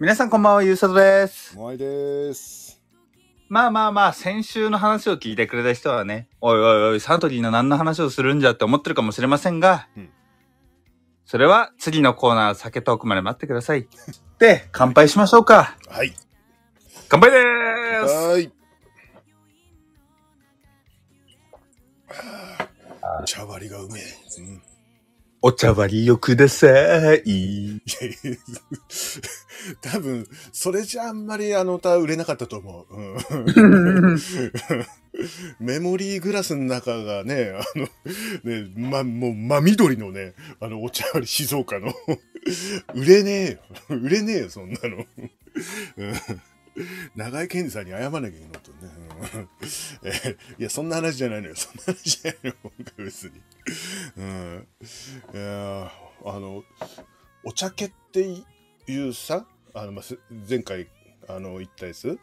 皆さんこんばんは、ゆうさとです。もあいです。まあまあまあ、先週の話を聞いてくれた人はね、おいおいおい、サントリーの何の話をするんじゃって思ってるかもしれませんが、うんそれは次のコーナー、酒トークまで待ってください。で、乾杯しましょうか。はい。乾杯でーすはーい。お茶割りがうめえ。うんお茶割りをください。い い多分、それじゃあんまりあの歌売れなかったと思う。うんメモリーグラスの中がね、あの、ね、ま、もう真緑のね、あの、お茶割り静岡の。売れねえよ。売れねえよ、そんなの。うん長井健二さんに謝らなきゃいけないとね。うんえいや、そんな話じゃないのよ。そんな話じゃないのよ、今回別に。うん。いやーあの、お茶系っていうさ、あの、まあ、す前回、あの、言ったやつ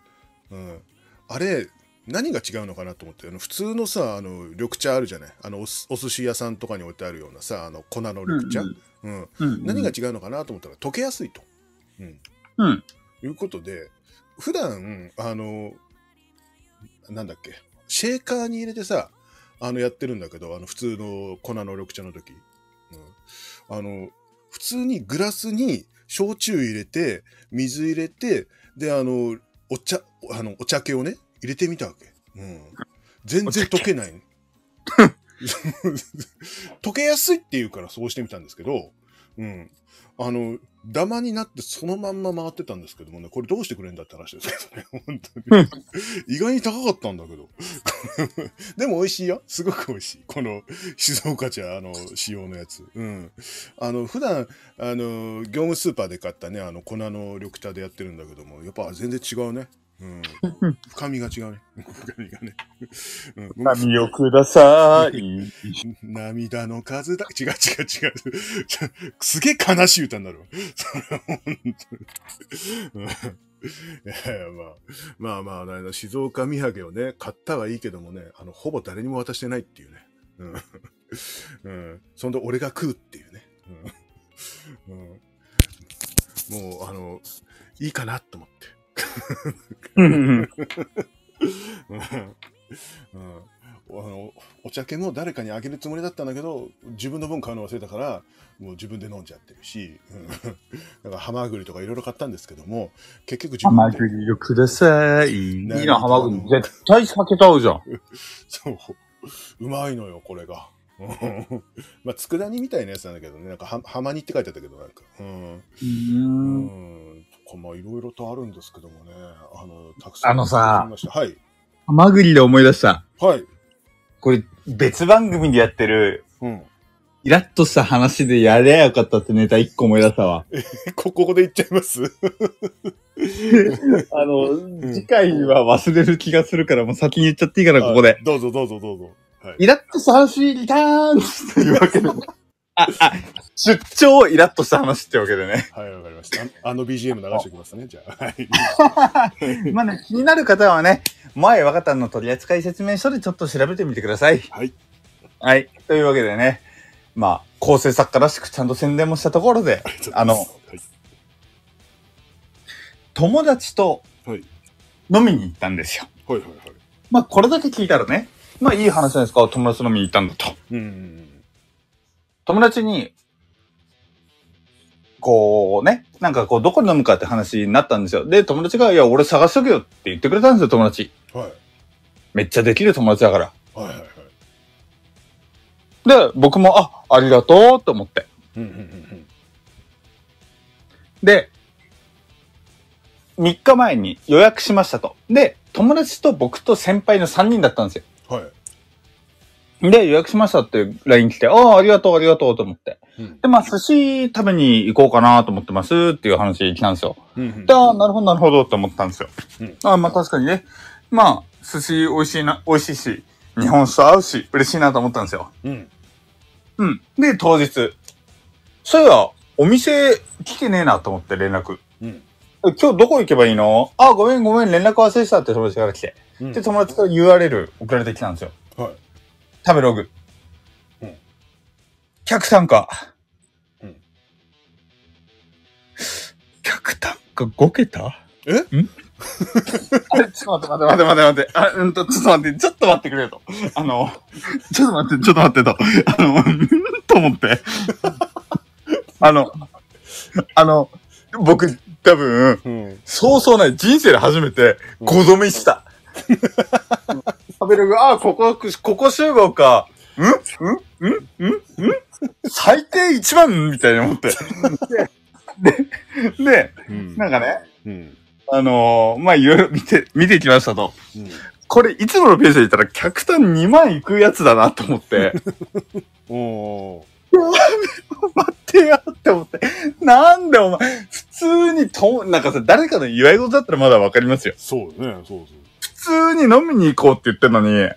うん。あれ、何が違うのかなと思って、あの普通のさ、あの、緑茶あるじゃないあのお寿司屋さんとかに置いてあるようなさ、あの、粉の緑茶。うん何が違うのかなと思ったら、溶けやすいと。うん。うん。いうことで、普段、あの、なんだっけ、シェーカーに入れてさ、あの、やってるんだけど、あの、普通の粉の緑茶の時。うん。あの、普通にグラスに焼酎入れて、水入れて、で、あの、お茶、あの、お茶系をね、入れてみたわけ。うん。全然溶けない。溶けやすいっていうからそうしてみたんですけど、うん。あの、ダマになってそのまんま回ってたんですけどもね、これどうしてくれんだって話ですけどね、本当に。意外に高かったんだけど。でも美味しいよ。すごく美味しい。この静岡茶、あの、仕様のやつ。うん。あの、普段、あの、業務スーパーで買ったね、あの、粉の緑茶でやってるんだけども、やっぱ全然違うね。うん。深みが違うね。深みがね。うん、髪をください。涙の数だ。違う違う違う。すげえ悲しい歌になるわ。いやまあ、まあまあ、あの静岡土産をね、買ったはいいけどもね、あの、ほぼ誰にも渡してないっていうね。うん。うん。そんで俺が食うっていうね。うん。うん、もう、あの、いいかなと思って。うん。うん。うん。あのお茶も誰かにあげるつもりだったんだけど自分の分買うの忘れたからもう自分で飲んじゃってるし、うん、だからハマグリとかいろいろ買ったんですけども結局自ハマ分グリをください。いいねな、ハマグリ。絶対酒と合うじゃん。そう。うまいのよこれが。うん。まあ佃煮みたいなやつなんだけどね。なんかは浜煮って書いてあったけどなんか。うん。う。うんかまあいろいろとあるんですけどもねあのたくさんあのさはいハマグリで思い出した。はいこれ、別番組でやってる、うんイラッとした話でやればよかったってネタ一個思い出したわ。ここで言っちゃいます？あの、次回は忘れる気がするから、もう先に言っちゃっていいかな、ここであ。どうぞどうぞどうぞ。はい。イラッとした話、リターンというわけで。あ、あ、出張イラッとした話ってわけでね。はい、わかりました。ああの BGM 流しておきますね、じゃあ。はい。まあね、気になる方はね、前若田の取扱説明書でちょっと調べてみてください。はい。はい。というわけでね、まあ、構成作家らしくちゃんと宣伝もしたところで、あのはい。友達とはい飲みに行ったんですよ。はいはいはい。まあ、これだけ聞いたらね、まあ、いい話じゃないですか。友達と飲みに行ったんだと。うん。友達に、こうね、なんかこう、どこに飲むかって話になったんですよ。で、友達が、いや、俺探しとけよって言ってくれたんですよ、友達。はい。めっちゃできる友達だから。はいはいはい。で、僕も、あ、ありがとうと思って。うんうんうんで、3日前に予約しましたと。で、友達と僕と先輩の3人だったんですよ。うん。はい。で、予約しましたって LINE 来て、ああ、ありがとう、ありがとうと思って。うんで、まあ、寿司食べに行こうかなと思ってますっていう話来たんですよ。うんうんで、ああ、なるほど、なるほどって思ったんですよ。うんああ、まあ確かにね。まあ、寿司美味しいな、美味しいし、日本酒と合うし、嬉しいなと思ったんですよ。うん。うん。で、当日。そういや、お店来てねえなと思って連絡。うん。え今日どこ行けばいいの？あ、ごめんごめん、連絡忘れてたって友達から来て。うんで、友達から URL 送られてきたんですよ。はい。食べログ。うん客単価。うん客単か5桁？え？ん？あれ、ちょっと待って待って待って待って待って。あ、うんと、ちょっと待って、ちょっと待ってくれと。あの、ちょっと待って、ちょっと待ってと。あの、ん と思って。あの、あの、僕、多分、うん。そうそうない。人生で初めて、5度目した。食べログ、あ、ここ、ここ集合か。ん？ん？ん？ん？ん？最低1万みたいに思って。で、で、で、うん。なんかね、うん。あのーまあ、いろいろ見て、見てきましたと。うん。これ、いつものペースで言ったら、客単2万いくやつだなと思って、おー。待ってよって思って、なんでお前、普通にと、なんかさ、誰かの祝い事だったらまだわかりますよ。そうね、そう普通に飲みに行こうって言ってんのに、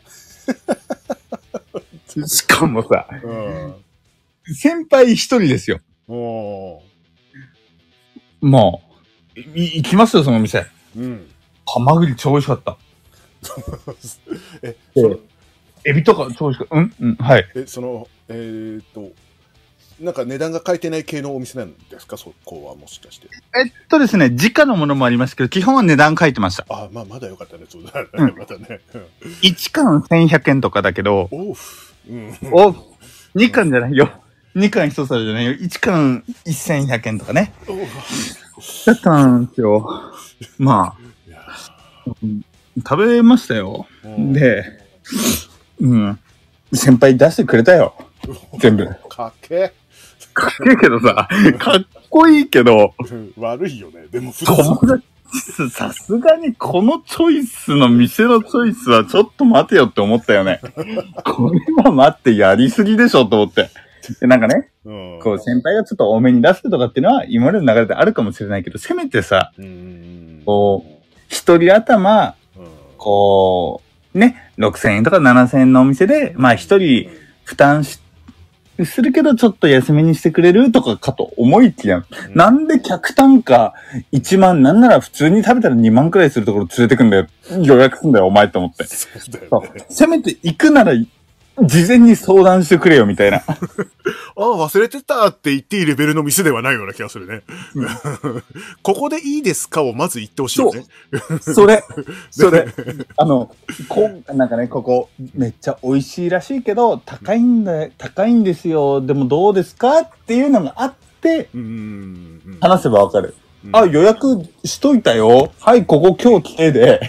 しかもさ、そう。うん。先輩一人ですよ。おー。もう、い、行きますよ、その店。うん。ハマグリ超美味しかった。え、えその、エビとか超美味しかった。うん？うん、はい。え、その、えーっと、なんか値段が書いてない系のお店なんですか？そこはもしかして。えっとですね、時価のものもありますけど、基本は値段書いてました。あ、まあ、まだよかったね。そうだね。うんまたね。1貫1100円とかだけど、おう。うん。お、2貫じゃないよ。2貫1皿じゃないよ。1貫1100円とかね。だったんですよ。まあ、食べましたよ。ー、で、うん。先輩出してくれたよ。全部。かっけかっけえけどさ、かっこいいけど、え悪いよね。でも、普友達、さすがにこのチョイスの店のチョイスはちょっと待てよって思ったよね。これは待ってやりすぎでしょと思って。でなんかね、うん。こう先輩がちょっと多めに出すとかっていうのは今までの流れであるかもしれないけど、せめてさ、うん。こ一人頭、うん。こう、ね、6000円とか7000円のお店で、まあ一人負担し、するけどちょっと安めにしてくれるとかかと思いきや、うんなんで客単価1万、なんなら普通に食べたら2万くらいするところ連れてくんだよ。予約すんだよ、お前って思って。そうだよね。せめて行くなら、事前に相談してくれよ、みたいな。ああ、忘れてたって言っていいレベルの店ではないような気がするね。ここでいいですかをまず言ってほしいよね。それ、それ、あの、こう、なんかね、ここ、めっちゃ美味しいらしいけど、高いんだ、高いんですよ。でもどうですかっていうのがあって、うん。話せばわかる。うんあ、予約しといたよ。はい、ここ今日来てで、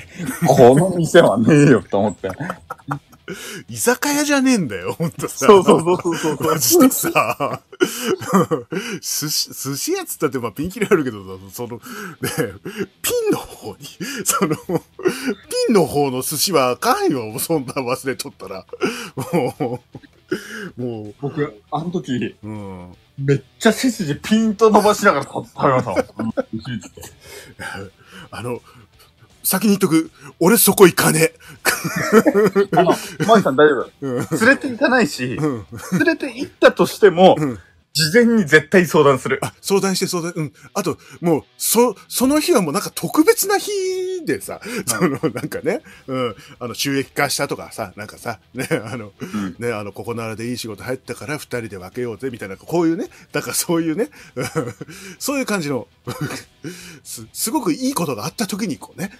この店はねえよと思って。居酒屋じゃねえんだよ、ほんとさ。そうそうそうそう。マジでさ、寿司、寿司屋っつったってまあピンキリあるけどさ、その、ね、ピンの方に、その、ピンの方の寿司はあかんよ、そんな忘れとったら。もう、もう、僕、あの時、うん。めっちゃ背筋ピンと伸ばしながら食べました。あの、先に言っとく、俺そこ行かねあの、マイさん大丈夫。連れて行かないし、うん。連れて行ったとしても、うん事前に絶対相談する。あ、相談して相談、うん。あと、もう、そ、その日はもうなんか特別な日でさ、その、なんかね、うん、あの、収益化したとかさ、なんかさ、ね、あの、うん。ね、あの、ここならでいい仕事入ったから二人で分けようぜ、みたいな、こういうね、だからそういうね、うん。そういう感じの、す、すごくいいことがあった時に、こうね、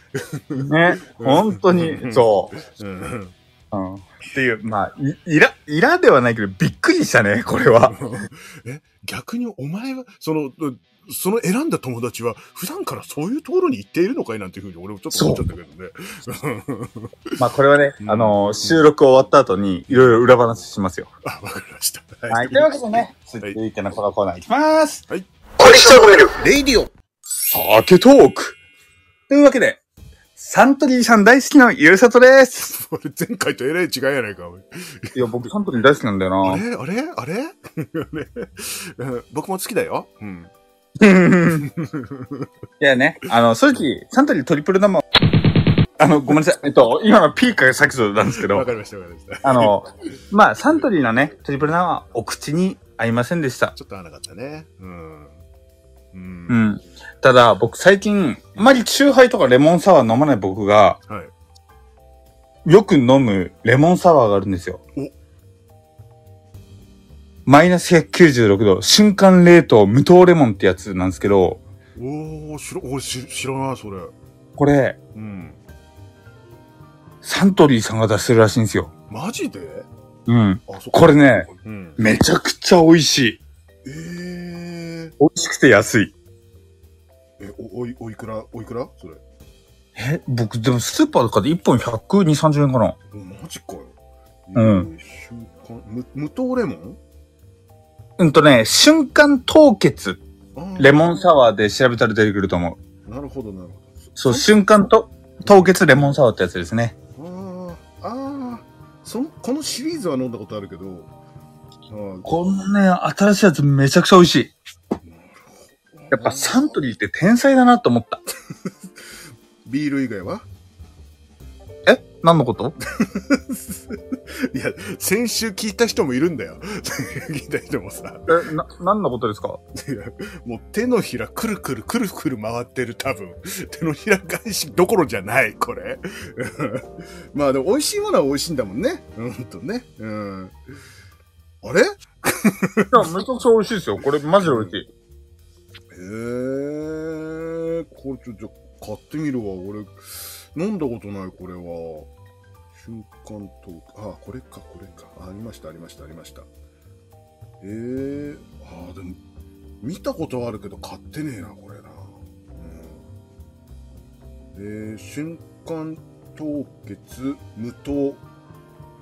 ね、本当に、そう。うん、うん。っていう、まあ、い、いら、いらではないけど、びっくりしたね、これは。え、逆にお前は、その、その選んだ友達は、普段からそういうところに行っているのかいなんていうふうに俺もちょっと思っちゃったけどね。まあ、これはね、うんあの、収録終わった後に、いろいろ裏話しますよ。あ、わかりました。はい。というわけでね、続いてのこのコーナーいきます。はい。これしちゃレイディオ酒トークというわけで、サントリーさん大好きのゆうさとです。俺前回とえらい違いやないか。おいいや、僕サントリー大好きなんだよな。あれ？あれ？あれ？僕も好きだよ。うん。いやね、あの、正直、サントリートリプル生、あの、ごめんなさい。えっと、今のピークが先ほどなんですけど、わかりました、わかりました。あの、まあ、サントリーのね、トリプル生はお口に合いませんでした。ちょっと合わなかったね。うん。う。うんん。ただ、僕最近、あまりチューハイとかレモンサワー飲まない僕が、はい。よく飲むレモンサワーがあるんですよお。マイナス196度、瞬間冷凍無糖レモンってやつなんですけど、おー、知ら、俺知知らない、それ。これ、うん。サントリーさんが出してるらしいんですよ。マジで？うん。これね、うん。めちゃくちゃ美味しい。えー、美味しくて安い。え、お、おい、おいくら、おいくら？それ。え、僕、でもスーパーとかで1本120、30円かな。お、マジかよ。うん無糖レモン？うんとね、瞬間凍結、レモンサワーで調べたら出てくると思う。なるほど、なるほそう、瞬間と凍結レモンサワーってやつですね。ど。ああ、その、このシリーズは飲んだことあるけど、このね、新しいやつめちゃくちゃ美味しい。やっぱサントリーって天才だなと思った。ビール以外は？え何のこと？いや、先週聞いた人もいるんだよ。聞いた人もさ。え、な、何のことですか？いやもう手のひらくるくるくるくる回ってる多分。手のひら返しどころじゃない、これ。まあでも美味しいものは美味しいんだもんね。うんとね。うん。あれ？へいや、めちゃくちゃ美味しいですよ。これマジで美味しい。え、これちょっと買ってみるわ。俺、飲んだことない、これは。瞬間と、あ、これか、これか。あありました、ありました、ありました。えー、ああ、でも、見たことはあるけど買ってねえな、これな。うん。えー、瞬間凍結、無糖。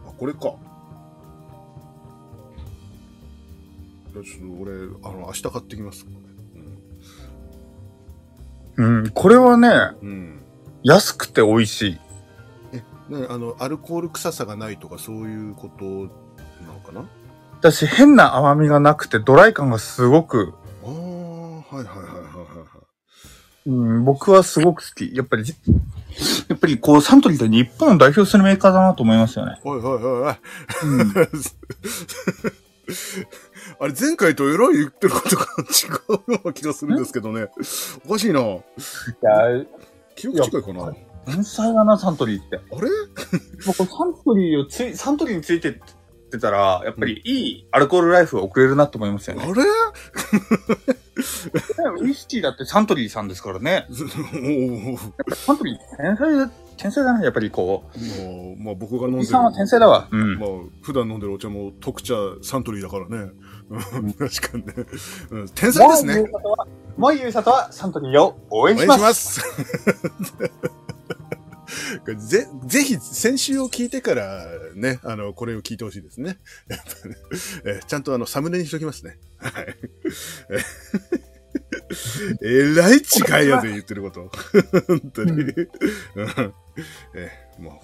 あ、これか。じゃあちょっと俺、あの、明日買ってきます。こうん、これはね、れうん。うん。安くて美味しい。ね、あの、アルコール臭さがないとかそういうことなのかな？だし、変な甘みがなくてドライ感がすごく、ああ、はいはいはいはいはうん、僕はすごく好き。やっぱり、やっぱりこう、サントリーって日本を代表するメーカーだなと思いますよね。い。はいはいはいはい。うん。あれ、前回とえらい言ってることが違うような気がするんですけどね。おかしいな。いや、記憶違いかな。あれ天才だな、サントリーって。僕、サントリーをつい、サントリーについてってたら、やっぱりいいアルコールライフを送れるなと思いますよね。あれ？ウイスキーだってサントリーさんですからね。サントリー天才だ、天才だな、やっぱりこう。もう、まあ僕が飲んでる。さんは天才だわ。うん。まあ、普段飲んでるお茶も特茶サントリーだからね。うん確かにね。うん天才ですね。もうゆうさとはサントリーを応援おします。します。ぜ、ぜひ、先週を聞いてから、ね、あの、これを聞いてほしいですね。やっぱねえちゃんとあの、サムネにしときますね。はい。えらい違いやで言ってること。本当に。うんえも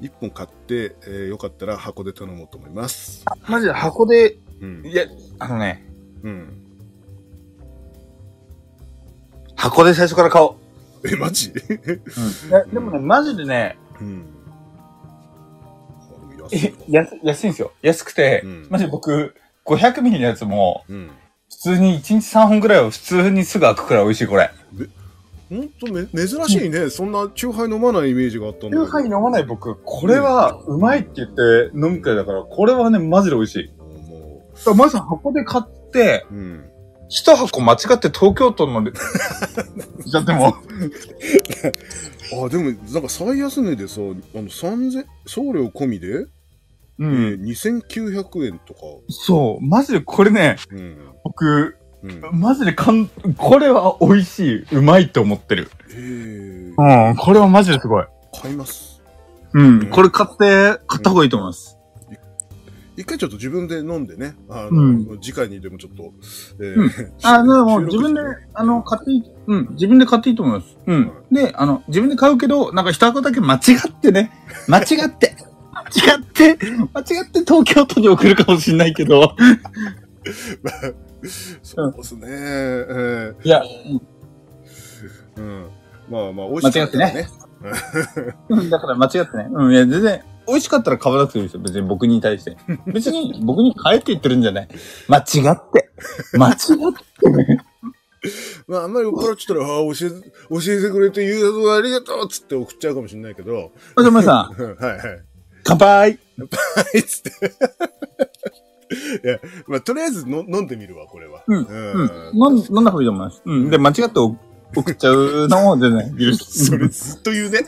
う、一本買って、えーよかったら箱で頼もうと思います。マジで箱で、うん。いや、あのね、うん。箱で最初から買おう。え、マジ？うん。でもね、マジでね、うん。え安安いんですよ。安くて、うんマジで僕、500ミリのやつも、うん。普通に1日3本ぐらいは普通にすぐ開くくらい美味しい、これ。ほんとめ、珍しいね。そんな、チューハイ飲まないイメージがあったんだ。チューハイ飲まない僕、これはうまいって言って飲むくらいだから、これはね、マジで美味しい。もだまず箱で買って、う、うん。一箱間違って東京都ので、じゃでも、あ、でも、なんか最安値でさ、あの、三千、送料込みで、うえー、2900円とか。そう、マジでこれね、うん。僕、うん。マジでかん、これは美味しい、うまいって思ってる。えー、うん、これはマジですごい。買います。うん、これ買って、買った方がいいと思います。一回ちょっと自分で飲んでね、あの、うん次回にでもちょっと、えうんー あ、でも自分であの、買っていい、うん、自分で買っていいと思います。うん。で、あの、自分で買うけど、なんか一箱だけ間違ってね、間違って、間違って、間違って東京都に送るかもしれないけど、そうですね。えいや、ーうん。まあまあ、美味しかったらね。うんだから間違ってね。うん、いや、全然、美味しかったら買わなくていいですよ。別に僕に対して。別に僕に買えって言ってるんじゃない。間違って。間違ってね。まあ、あんまり酔っ払っちゃったら、ああ、教え、教えてくれて言うことありがとうっつって送っちゃうかもしれないけど、おじゃまさん、はいはい。乾杯はい、つって。まあ、とりあえずの飲んでみるわ、これは。うんうん。飲んだ方がいいと思います。うん。で、間違ってお送っちゃうのも全然許す。それずっと言うね。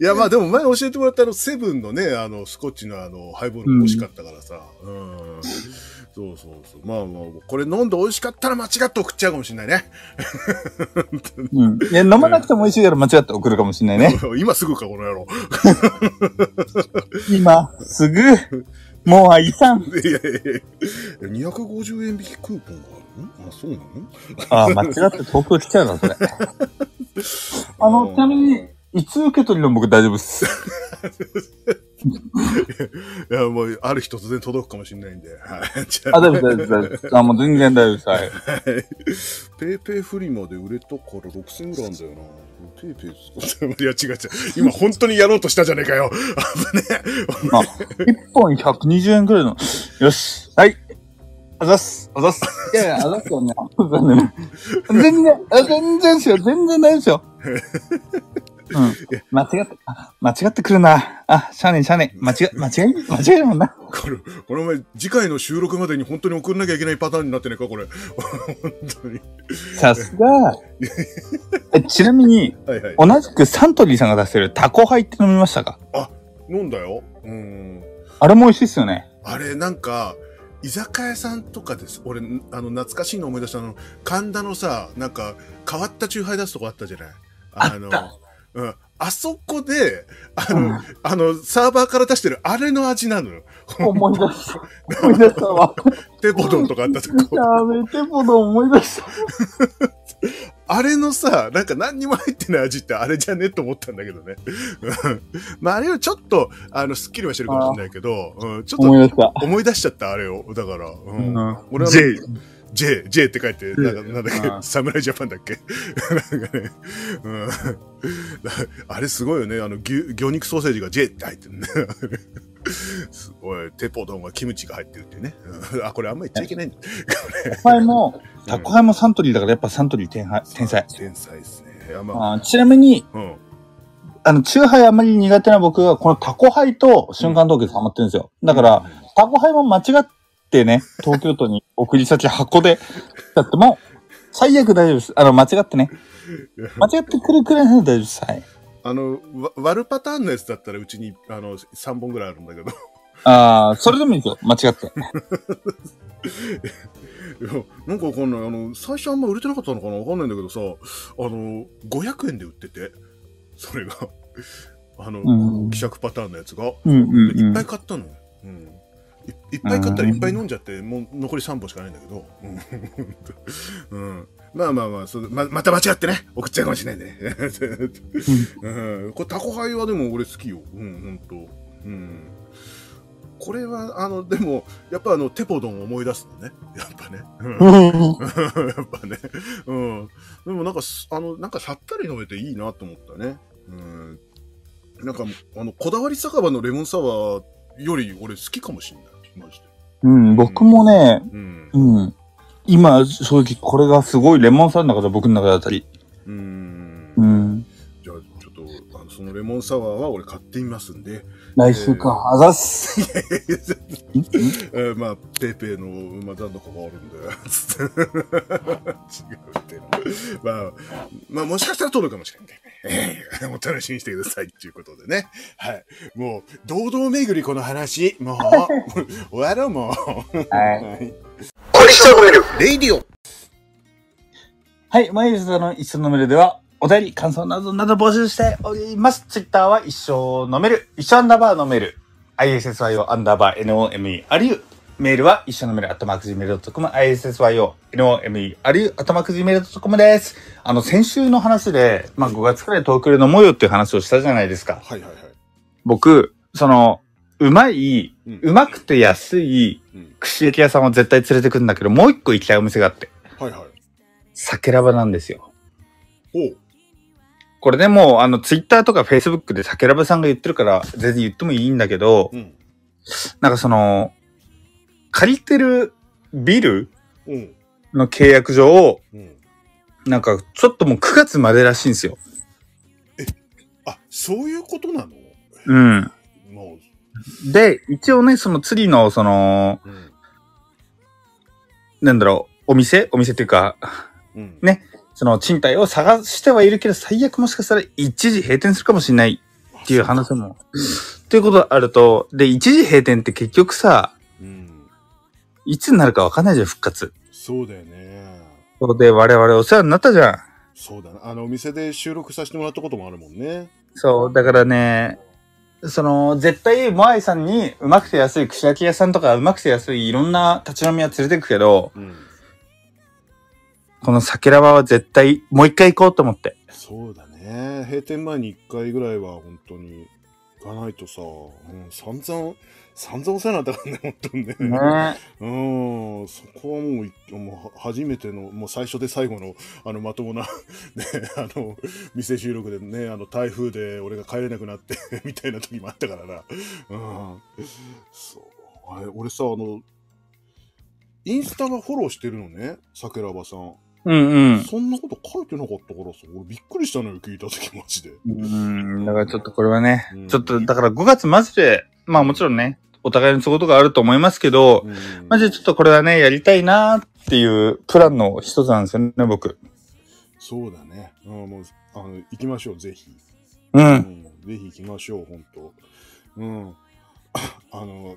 いや、まあでも前教えてもらったあの、セブンのね、あの、スコッチのあの、ハイボールも美味しかったからさ。うん。そうそうそう。まあまあ、これ飲んで美味しかったら間違って送っちゃうかもしれないね。うん。いや、飲まなくても美味しいから間違って送るかもしれないね。今すぐか、この野郎。今、すぐ、もう愛さん。いやいやいや、250円引きクーポンがあるのあ、そうなの？ああ、間違って東京来ちゃうな、それ。あの、ちなみに、いつ受け取りの僕大丈夫っす。いや、もう、ある日突然届くかもしれないんで。はい。じゃあ、大丈夫、大丈夫、大丈夫。あ、もう全然大丈夫です。はい。ペイペイフリマで売れたから6000ぐらいあんだよな。ペイペイ使って、いや違う違う。今本当にやろうとしたじゃねえかよ。危ねあ、1本120円くらいの。よし。はい。あざっす。あざっす。いやいや、あざっすよね。全然、あ全然ですよ。全然大丈夫ですよ。うん。間違って、あ間違ってくるな。あ、しゃあねえ、しゃあねえ。間違、間違い、間違いだもんな。これ、この前、次回の収録までに本当に送んなきゃいけないパターンになってねえか、これ。本当に。さすが。えちなみに、はいはい。同じくサントリーさんが出してるタコハイって飲みましたか？飲んだよ。うん。あれも美味しいっすよね。あれ、なんか、居酒屋さんとかです。俺、あの、懐かしいの思い出したあの、神田のさ、なんか、変わったチューハイ出すとこあったじゃないあの、うん。あそこで、あの、うんあの、サーバーから出してるあれの味なのよ。思い出した。思い出したわ。テポドンとかあったとこ。やめてもの思い出した。あれのさ、なんか何にも入ってない味ってあれじゃね？と思ったんだけどね。う んまあ、あれはちょっと、あの、スッキリはしてるかもしれないけど、うん、ちょっと思い出した。思い出しちゃった、あれを。だから、うん。うん俺は J。J、J って書いて、なんかなんだっけ？う、ん侍ジャパンだっけ？なんかね、うん。あれすごいよね。あの、牛、魚肉ソーセージが J って入ってるね。すごい。テポドンはキムチが入ってるってね。う んあ、これあんま言っちゃいけないんだ。タコハイも、タコハイもサントリーだからやっぱサントリー天 才。天才。ですね。まあ、あちなみに、うん。あの、チューハイあんまり苦手な僕は、このタコハイと瞬間凍結ハマってるんですよ。だから、タコハイも間違ってね、東京都に送り先箱でだっても、最悪大丈夫です。あの、間違ってね。間違ってくるくらいなら大丈夫です。はい。あの、わ割るパターンのやつだったらうちに、あの、3本ぐらいあるんだけど。ああ、それでもいいですよ。間違って。いや、なんかわかんない。あの、最初あんま売れてなかったのかな？わかんないんだけどさ、あの、500円で売ってて、それが、あの、うん希釈パターンのやつが、うんうんうんいっぱい買ったのよ。うん。いいっぱい買ったらいっぱい飲んじゃって、もう残り3本しかないんだけど。うん。うんまあまあまあ、それま、また間違ってね、送っちゃうかもしれないね。うん。これタコハイはでも俺好きよ。うん、ほんと。うん。これは、あの、でも、やっぱあの、テポドンを思い出すのね。やっぱね。うん やっぱね。うん。でもなんかす、あの、なんかさっぱり飲めていいなと思ったね。うん。なんか、あの、こだわり酒場のレモンサワーより俺好きかもしんない。マジで。うん、僕もね、うん。うん。今、正直これがすごいレモンサワーの中で僕の中であたり。うん。うん。そのレモンサワーは俺買ってみますんで。来週か。あざっす。ん えーまあ、ペイペイの馬段の子があるんで、つって。違うって。まあ、まあ、もしかしたら取るかもしれんね。ええお楽しみにしてください。っていうことでね。はい。もう、堂々巡りこの話。もう、終わろうもう。はい。い。レイディオ。はい、毎日の一緒のメールでは、お便り、感想などなど募集しております。ツイッターは一生飲める、一生アンダーバー飲める、ISSYO アンダーバー NOMERU。メールは一緒飲める、アットマーク Gmail.com、ISSYO NOMERU、アットマーク Gmail.com です。あの、先週の話で、まあ5月くらい東京で飲もうよっていう話をしたじゃないですか。はいはいはい。僕、その、うまい、うまくて安いうん。串焼き屋さんを絶対連れてくんだけど、もう一個行きたいお店があって、はいはい。酒ラバなんですよ。おう。これでもう、あの、ツイッターとかフェイスブックで酒ラバさんが言ってるから、全然言ってもいいんだけど、うん。なんかその、借りてるビルうん。の契約上、うん。なんかちょっともう9月までらしいんですよ。あ、そういうことなの？うん。で、一応ね、その次の、その、うん。なんだろう、お店？お店っていうか、うん。ねその賃貸を探してはいるけど、最悪もしかしたら一時閉店するかもしれないっていう話も。っていうことがあると、で、一時閉店って結局さ、うん。いつになるかわかんないじゃん、復活。そうだよね。そうで、我々お世話になったじゃん。そうだな。あの、お店で収録させてもらったこともあるもんね。そう、だからね、その、絶対、モアイさんにうまくて安い串焼き屋さんとかうまくて安いいろんな立ち飲み屋連れてくけど、うん。この酒ラバは絶対もう一回行こうと思って。そうだね。閉店前に一回ぐらいは本当に行かないとさ、うん、散々、散々お世話になったからね、本当にね。ねうん、そこはもうい、もう初めての、もう最初で最後の、あの、まともな、ね、あの、店収録でね、あの、台風で俺が帰れなくなって、みたいな時もあったからな。うん。そう。あれ、俺さ、あの、インスタはフォローしてるのね、桜庭さん。うんうん。そんなこと書いてなかったからさ、俺びっくりしたのよ、聞いた時マジで。うん、だからちょっとこれはね、うんちょっとだから5月末で、まあもちろんね、お互いの都合とかあると思いますけど、うんマジでちょっとこれはね、やりたいなっていうプランの一つなんですよね、僕。そうだね。うん、もう、あの、行きましょう、ぜひ。う。うんん、ぜひ行きましょう、本当うん。あの、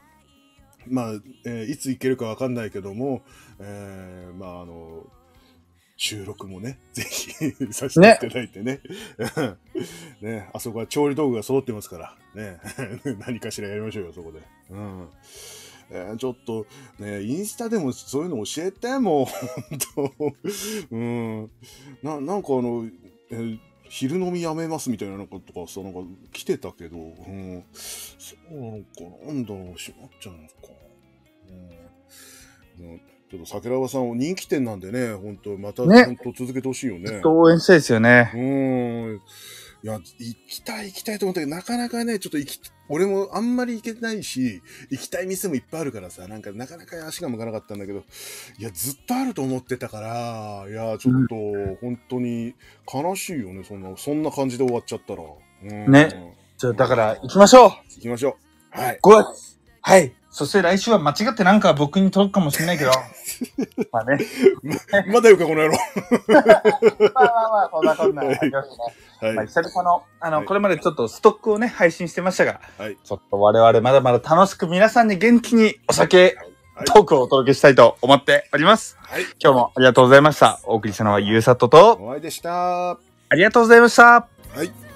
まあ、えーいつ行けるかわかんないけども、えーまあ、あの、収録もね、ぜひさせていただいてね。ね、あそこは調理道具が揃ってますから、ね、何かしらやりましょうよ、そこで。うん。えーちょっと、ね、インスタでもそういうの教えて、もう、本当うん。な、なんかあの、えー昼飲みやめますみたいなのとかさ、なんか来てたけど、うん。そうなのかななんだろう、しまっちゃうのか。うん。うんちょっと桜庭さん、人気店なんでね、本当また、ね本当続けてほしいよね。応援したいですよね。うん。いや、行きたい行きたいと思ったけど、なかなかね、ちょっと行き、俺もあんまり行けないし、行きたい店もいっぱいあるからさ、なんかなかなか足が向かなかったんだけど、いや、ずっとあると思ってたから、いや、ちょっと、本当に悲しいよね、そんな、そんな感じで終わっちゃったら。うん、ね。じゃあ、だから、行きましょう行きましょう。はい。!5 月はいそして来週は間違ってなんか僕に届くかもしれないけど。まあね。まだよか、この野郎。まあまあまあ、そんなこんな。はい。久々の、あの、はいこれまでちょっとストックをね、配信してましたが、はい。ちょっと我々まだまだ楽しく皆さんに元気にお酒、はいトークをお届けしたいと思っております。はい。今日もありがとうございました。お送りしたのはゆうさとと、お会いでした。はありがとうございました。い。